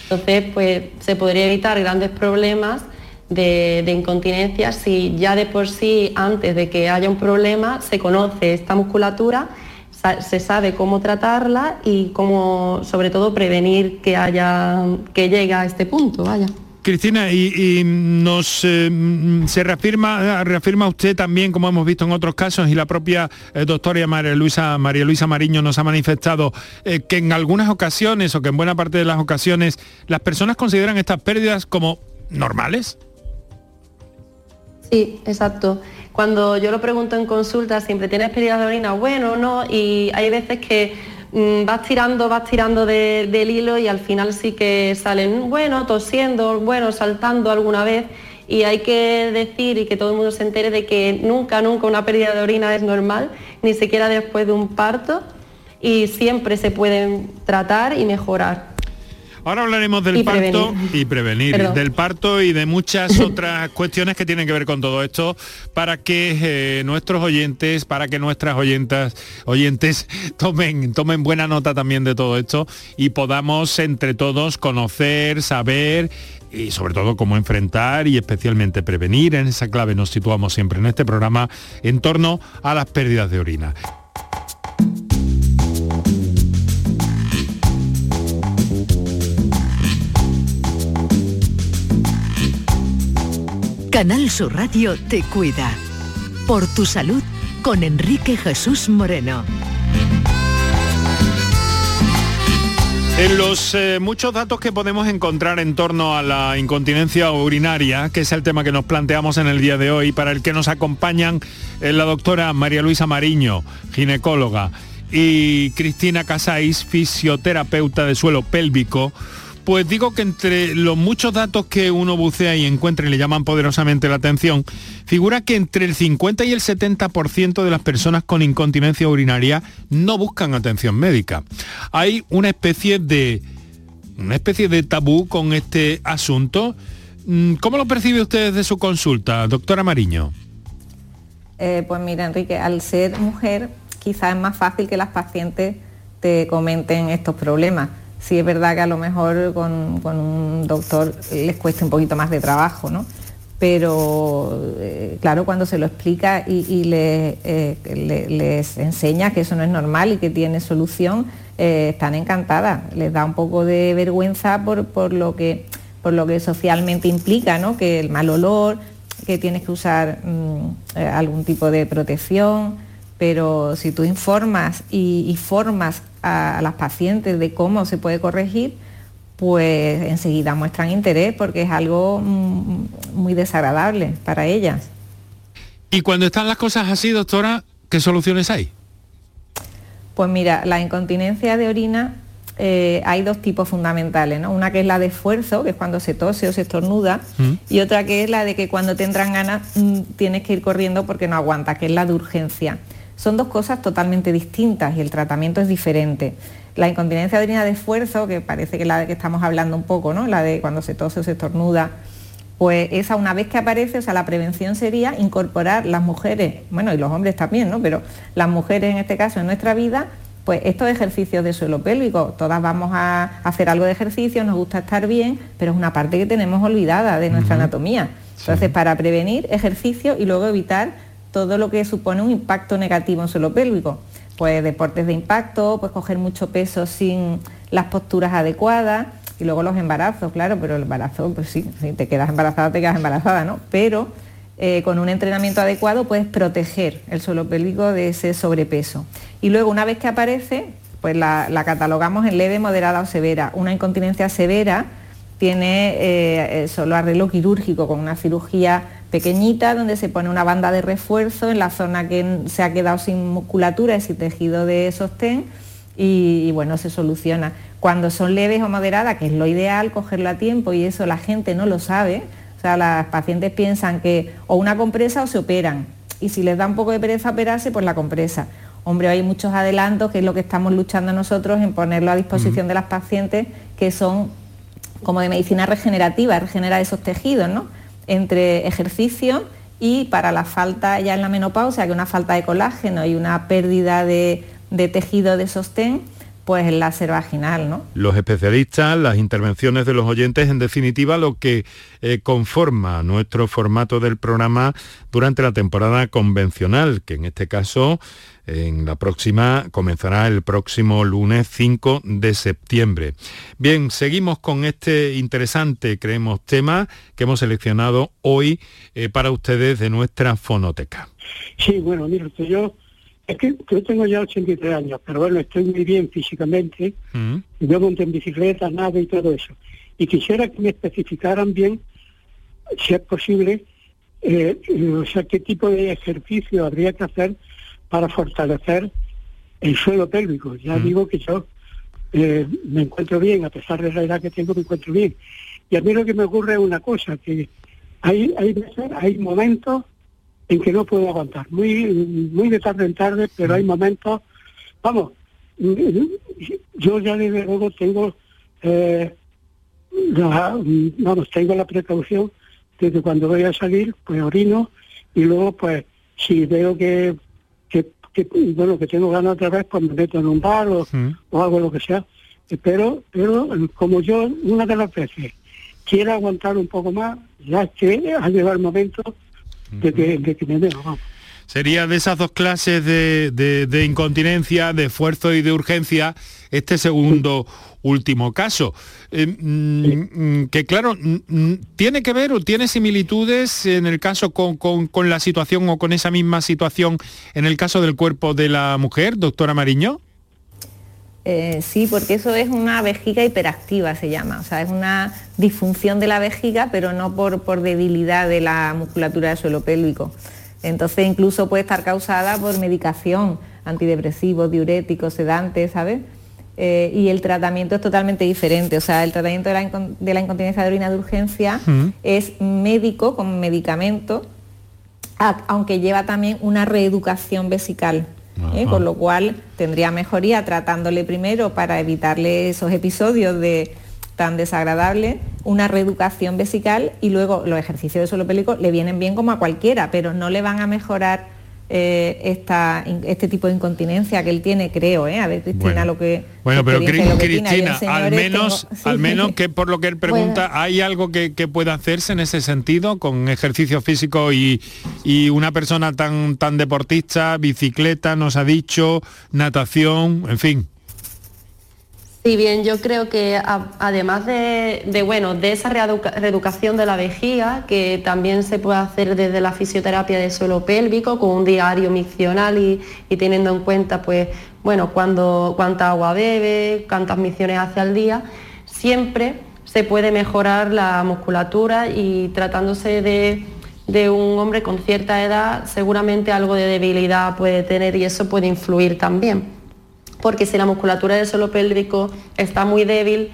Speaker 9: Entonces, pues se podría evitar grandes problemas de, incontinencia si ya de por sí, antes de que haya un problema, se conoce esta musculatura, se sabe cómo tratarla y cómo, sobre todo, prevenir que haya, que llegue a este punto, vaya.
Speaker 6: Cristina, y, nos eh, se reafirma, reafirma usted también, como hemos visto en otros casos, y la propia eh, doctora María Luisa, María Luisa Mariño nos ha manifestado eh, que en algunas ocasiones, o que en buena parte de las ocasiones, las personas consideran estas pérdidas como normales.
Speaker 9: Sí, exacto. Cuando yo lo pregunto en consulta, siempre tienes pérdidas de orina, bueno, no, y hay veces que Mm, vas tirando, vas tirando del hilo y al final sí que salen, bueno, tosiendo, bueno, saltando alguna vez. Y hay que decir y que todo el mundo se entere de que nunca, nunca una pérdida de orina es normal, ni siquiera después de un parto, y siempre se pueden tratar y mejorar.
Speaker 6: Ahora hablaremos del parto y prevenir, del parto y de muchas otras cuestiones que tienen que ver con todo esto para que eh, nuestros oyentes, para que nuestras oyentas, oyentes tomen, tomen buena nota también de todo esto y podamos entre todos conocer, saber y sobre todo cómo enfrentar y especialmente prevenir. En esa clave nos situamos siempre en este programa en torno a las pérdidas de orina.
Speaker 4: Canal Sur Radio te cuida. Por tu salud con Enrique Jesús Moreno.
Speaker 6: En los eh, muchos datos que podemos encontrar en torno a la incontinencia urinaria, que es el tema que nos planteamos en el día de hoy, para el que nos acompañan eh, la doctora María Luisa Mariño, ginecóloga, y Cristina Casais, fisioterapeuta de suelo pélvico, pues digo que entre los muchos datos que uno bucea y encuentra y le llaman poderosamente la atención, figura que entre el 50 y el 70% de las personas con incontinencia urinaria no buscan atención médica. Hay una especie de una especie de tabú con este asunto. Mm, ¿Cómo lo percibe usted desde su consulta, doctora Mariño?
Speaker 8: Eh, pues mira, Enrique, al ser mujer quizás es más fácil que las pacientes te comenten estos problemas sí es verdad que a lo mejor con, un doctor les cuesta un poquito más de trabajo, ¿no? Pero eh, claro, cuando se lo explica y, eh, les enseña que eso no es normal y que tiene solución, eh, están encantadas. Les da un poco de vergüenza por, lo, que, por lo que socialmente implica, ¿no? Que el mal olor, que tienes que usar mm, algún tipo de protección, pero si tú informas y formas a, las pacientes de cómo se puede corregir, pues enseguida muestran interés porque es algo mm, muy desagradable para ellas.
Speaker 6: Y cuando están las cosas así, doctora, ¿qué soluciones hay?
Speaker 8: Pues mira, la incontinencia de orina eh, hay dos tipos fundamentales, ¿no? Una que es la de esfuerzo, que es cuando se tose o se estornuda, mm. y otra que es la de que cuando te entran ganas mm, tienes que ir corriendo porque no aguantas, que es la de urgencia. Son dos cosas totalmente distintas y el tratamiento es diferente. La incontinencia de orina de esfuerzo, que parece que es la de que estamos hablando un poco, ¿no? la de cuando se tose o se estornuda, pues esa una vez que aparece, o sea, la prevención sería incorporar las mujeres, bueno, y los hombres también, ¿no? Pero las mujeres en este caso en nuestra vida, pues estos ejercicios de suelo pélvico, todas vamos a hacer algo de ejercicio, nos gusta estar bien, pero es una parte que tenemos olvidada de nuestra anatomía. Entonces, para prevenir, ejercicio y luego evitar todo lo que supone un impacto negativo en suelo pélvico. Pues deportes de impacto, pues coger mucho peso sin las posturas adecuadas y luego los embarazos, claro, pero el embarazo, pues sí, si te quedas embarazada, te quedas embarazada, ¿no? Pero eh, con un entrenamiento adecuado puedes proteger el suelo pélvico de ese sobrepeso. Y luego una vez que aparece, pues la, catalogamos en leve, moderada o severa. Una incontinencia severa tiene eh, solo arreglo quirúrgico con una cirugía pequeñita donde se pone una banda de refuerzo en la zona que se ha quedado sin musculatura y sin tejido de sostén y, bueno, se soluciona. Cuando son leves o moderadas, que es lo ideal, cogerlo a tiempo y eso la gente no lo sabe, o sea, las pacientes piensan que o una compresa o se operan y si les da un poco de pereza operarse, pues la compresa. Hombre, hay muchos adelantos, que es lo que estamos luchando nosotros en ponerlo a disposición de las pacientes, que son como de medicina regenerativa, regenerar esos tejidos, ¿no? Entre ejercicio y para la falta ya en la menopausia, que una falta de colágeno y una pérdida de, de tejido de sostén, pues el láser vaginal, ¿no?
Speaker 6: Los especialistas, las intervenciones de los oyentes, en definitiva, lo que eh, conforma nuestro formato del programa durante la temporada convencional, que en este caso, en la próxima, comenzará el próximo lunes 5 de septiembre. Bien, seguimos con este interesante, creemos, tema que hemos seleccionado hoy eh, para ustedes de nuestra fonoteca.
Speaker 10: Sí, bueno, mire, yo es que yo tengo ya 83 años, pero bueno, estoy muy bien físicamente.
Speaker 6: Mm.
Speaker 10: Yo monto en bicicleta, nada y todo eso. Y quisiera que me especificaran bien, si es posible, eh, o sea, qué tipo de ejercicio habría que hacer para fortalecer el suelo pélvico. Ya
Speaker 6: Mm.
Speaker 10: digo que yo eh, me encuentro bien, a pesar de la edad que tengo, me encuentro bien. Y a mí lo que me ocurre es una cosa, que hay, hay momentos en que no puedo aguantar. Muy, muy de tarde en tarde, pero hay momentos, vamos, yo ya desde luego tengo, eh, la, vamos, tengo la precaución de que cuando voy a salir, pues orino y luego, pues, si veo que, que, bueno, que tengo ganas otra vez, pues me meto en un bar o, o hago lo que sea. Eh, Pero, pero como yo una de las veces quiero aguantar un poco más, ya que ha llegado el momento de que, de que me veo, vamos.
Speaker 6: Sería de esas dos clases de, de- de incontinencia, de esfuerzo y de urgencia, este segundo último caso. Eh, mm, mm, que claro, mm, tiene que ver o tiene similitudes en el caso con, con- con la situación o con esa misma situación en el caso del cuerpo de la mujer, doctora Mariño.
Speaker 8: Eh, sí, porque eso es una vejiga hiperactiva, se llama. O sea, es una disfunción de la vejiga, pero no por, por debilidad de la musculatura del suelo pélvico. Entonces, incluso puede estar causada por medicación, antidepresivos, diuréticos, sedantes, ¿sabes? Eh, y el tratamiento es totalmente diferente. O sea, el tratamiento de la, incon- de la incontinencia de orina de urgencia es médico con medicamento, aunque lleva también una reeducación vesical. ¿eh? Con lo cual tendría mejoría tratándole primero para evitarle esos episodios de tan desagradables, una reeducación vesical y luego los ejercicios de suelo pélvico le vienen bien como a cualquiera, pero no le van a mejorar eh, esta, este tipo de incontinencia que él tiene, creo, ¿eh? A ver, Cristina,
Speaker 6: Bueno.
Speaker 8: lo que...
Speaker 6: Bueno, pero
Speaker 8: que
Speaker 6: Cristina, al
Speaker 8: señores,
Speaker 6: menos,
Speaker 8: tengo-
Speaker 6: al menos que por lo que él pregunta,
Speaker 8: Bueno.
Speaker 6: ¿hay algo que, que pueda hacerse en ese sentido con ejercicio físico y, y una persona tan, tan deportista, bicicleta, nos ha dicho, natación, en fin?
Speaker 9: Sí, bien, yo creo que además de, bueno, de esa reeduca- reeducación de la vejiga, que también se puede hacer desde la fisioterapia de suelo pélvico, con un diario miccional y, y teniendo en cuenta, pues, bueno, cuánta agua bebe, cuántas micciones hace al día, siempre se puede mejorar la musculatura y tratándose de, de un hombre con cierta edad, seguramente algo de debilidad puede tener y eso puede influir también porque si la musculatura del suelo pélvico está muy débil,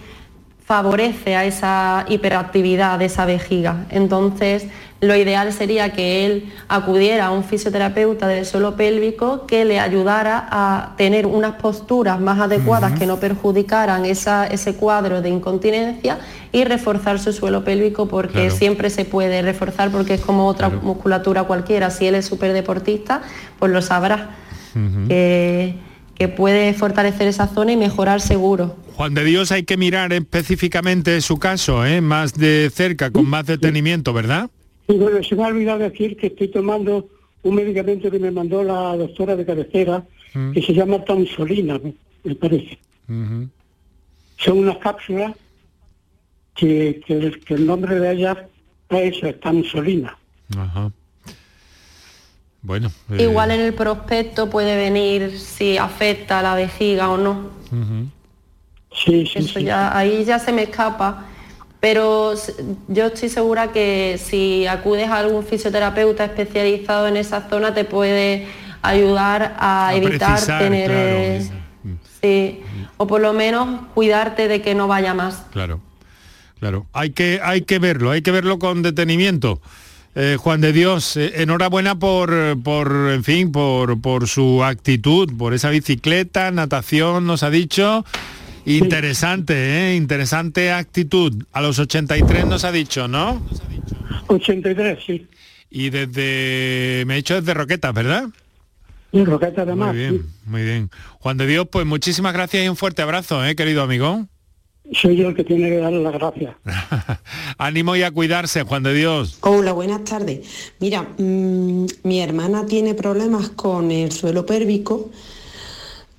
Speaker 9: favorece a esa hiperactividad de esa vejiga. Entonces, lo ideal sería que él acudiera a un fisioterapeuta del suelo pélvico que le ayudara a tener unas posturas más adecuadas que no perjudicaran esa- ese cuadro de incontinencia y reforzar su suelo pélvico porque
Speaker 11: Claro.
Speaker 9: siempre se puede reforzar porque es como otra musculatura cualquiera. Si él es súper deportista, pues lo sabrá que puede fortalecer esa zona y mejorar seguro.
Speaker 6: Juan de Dios hay que mirar específicamente su caso, ¿eh? más de cerca, con más detenimiento, ¿verdad?
Speaker 10: Y bueno, se me ha olvidado decir que estoy tomando un medicamento que me mandó la doctora de cabecera,
Speaker 6: Mm.
Speaker 10: que se llama Tansolina, me- me parece. Son unas cápsulas que, que el, que el nombre de ellas es Tansolina.
Speaker 6: Ajá. Bueno. eh,
Speaker 9: Igual en el prospecto puede venir si afecta a la vejiga o no.
Speaker 6: ujú.
Speaker 10: Sí,
Speaker 9: Eso ya, ahí ya se me escapa. pero yo estoy segura que si acudes a algún fisioterapeuta especializado en esa zona te puede ayudar a,
Speaker 6: A
Speaker 9: evitar
Speaker 6: precisar,
Speaker 9: tener
Speaker 6: claro.
Speaker 9: eh, sí, o por lo menos cuidarte de que no vaya más.
Speaker 6: Claro, claro. Hay que, hay que verlo, hay que verlo con detenimiento. Eh, Juan de Dios, eh, enhorabuena por, por, en fin, por, por su actitud, por esa bicicleta, natación, nos ha dicho. Interesante, ¿eh? Interesante actitud. A los 83 nos ha dicho, ¿no?
Speaker 10: 83, sí.
Speaker 6: Y desde, me he dicho desde Roquetas, ¿verdad?
Speaker 10: Y Roqueta además.
Speaker 6: Muy bien, muy bien. Juan de Dios, pues muchísimas gracias y un fuerte abrazo, ¿eh, querido amigo.
Speaker 10: Soy yo el que tiene que darle las gracias.
Speaker 6: Ánimo y a cuidarse, Juan de Dios.
Speaker 12: Hola, buenas tardes. Mira, mm, mi hermana tiene problemas con el suelo pélvico,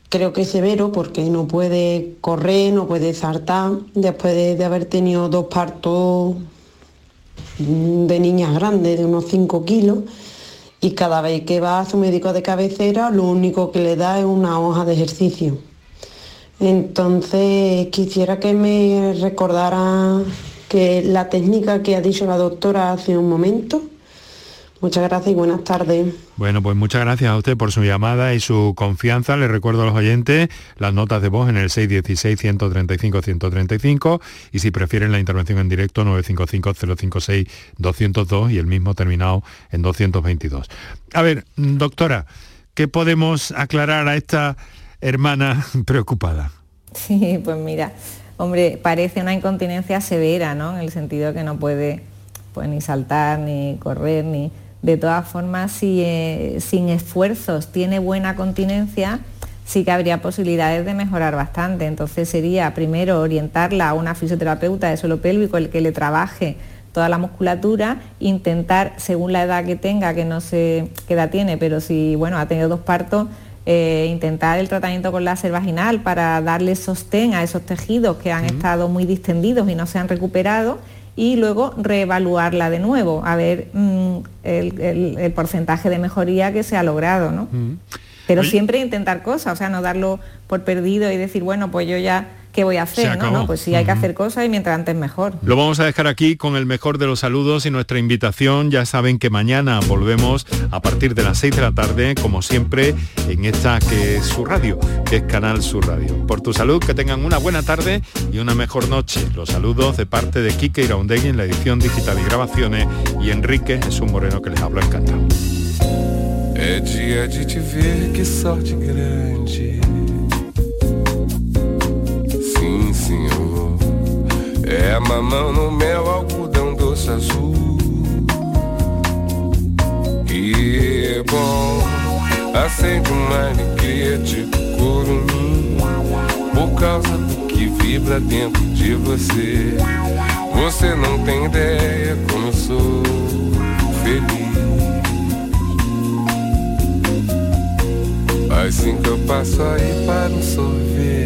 Speaker 12: creo que severo porque no puede correr, no puede saltar, después de, de haber tenido dos partos mm, de niñas grandes, de unos 5 kilos, y cada vez que va a su médico de cabecera, lo único que le da es una hoja de ejercicio. Entonces quisiera que me recordara que la técnica que ha dicho la doctora hace un momento. Muchas gracias y buenas tardes.
Speaker 6: Bueno, pues muchas gracias a usted por su llamada y su confianza. Le recuerdo a los oyentes las notas de voz en el 616-135-135 y si prefieren la intervención en directo 955-056-202 y el mismo terminado en 222. A ver, doctora, ¿qué podemos aclarar a esta hermana preocupada?
Speaker 8: Sí, pues mira, hombre, parece una incontinencia severa, ¿no? En el sentido que no puede pues, ni saltar, ni correr, ni... De todas formas, si eh, sin esfuerzos tiene buena continencia, sí que habría posibilidades de mejorar bastante. Entonces sería primero orientarla a una fisioterapeuta de suelo pélvico, el que le trabaje toda la musculatura, intentar, según la edad que tenga, que no sé qué edad tiene, pero si bueno, ha tenido dos partos, eh, intentar el tratamiento con láser vaginal para darle sostén a esos tejidos que han estado muy distendidos y no se han recuperado y luego reevaluarla de nuevo, a ver mm, el, el- el porcentaje de mejoría que se ha logrado, ¿no? Pero
Speaker 6: Oye.
Speaker 8: siempre intentar cosas, o sea, no darlo por perdido y decir, bueno, pues yo ya, ¿qué voy a hacer? No, pues sí, hay que hacer cosas y mientras antes mejor.
Speaker 6: Lo vamos a dejar aquí con el mejor de los saludos y nuestra invitación. Ya saben que mañana volvemos a partir de las 6 de la tarde, como siempre, en esta que es su radio, que es Canal Sur Radio. Por tu salud, que tengan una buena tarde y una mejor noche. Los saludos de parte de Quique Iraundegui en la edición digital y grabaciones y Enrique Jesús Moreno que les habla encantado.
Speaker 11: É dia de te ver, que sorte grande. É mamão no mel, algodão doce azul. E bom, acende uma alegria tipo curumim. Por causa do que vibra dentro de você. Você não tem ideia como eu sou feliz. Assim que eu passo aí para um sorvete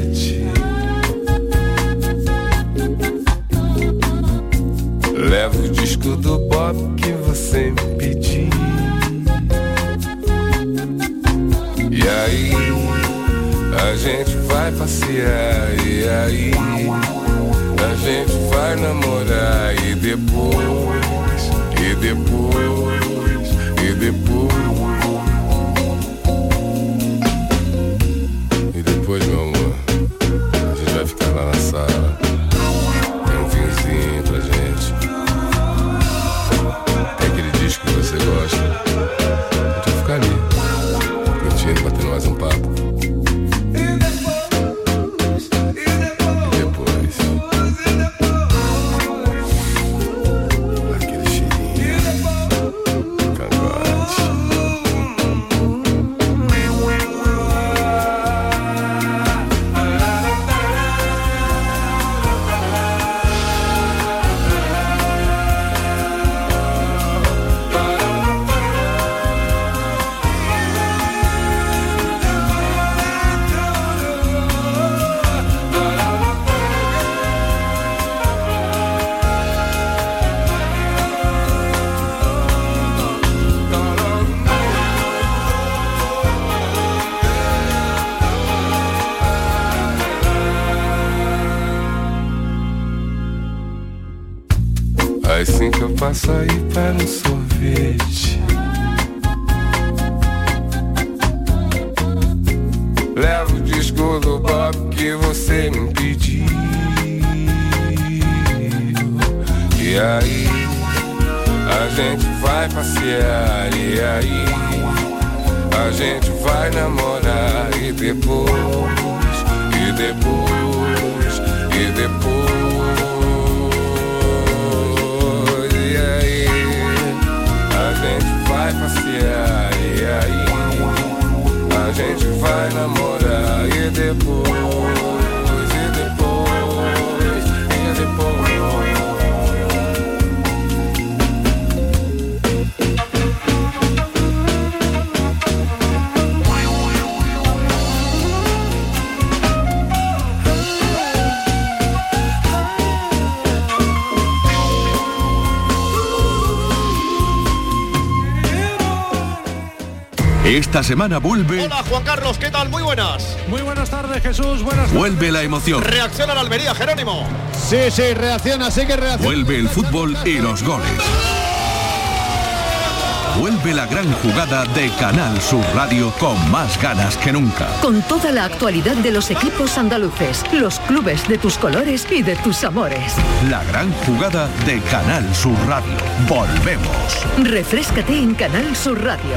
Speaker 11: Levo o disco do Bob que você me pediu. E aí a gente vai passear E aí a gente vai namorar E depois, e depois, assim que eu passo aí para um sorvete. Levo o disco do Bob que você me pediu. E aí, a gente vai passear. E aí, a gente vai namorar. E depois, e depois, gente vai passear. E aí, a gente vai namorar. E depois, e depois, e depois.
Speaker 5: Esta semana vuelve,
Speaker 13: Hola Juan Carlos, ¿qué tal? Muy buenas.
Speaker 6: Muy buenas tardes Jesús, buenas
Speaker 5: vuelve la emoción,
Speaker 13: Reacciona la Almería, Jerónimo.
Speaker 14: Sí, sí, reacciona, sí que reacciona.
Speaker 5: vuelve el fútbol y los goles. Vuelve la gran jugada de Canal Sur Radio con más ganas que nunca.
Speaker 4: Con toda la actualidad de los equipos andaluces, los clubes de tus colores y de tus amores.
Speaker 5: La gran jugada de Canal Sur Radio. Volvemos.
Speaker 4: Refrescate en Canal Sur Radio,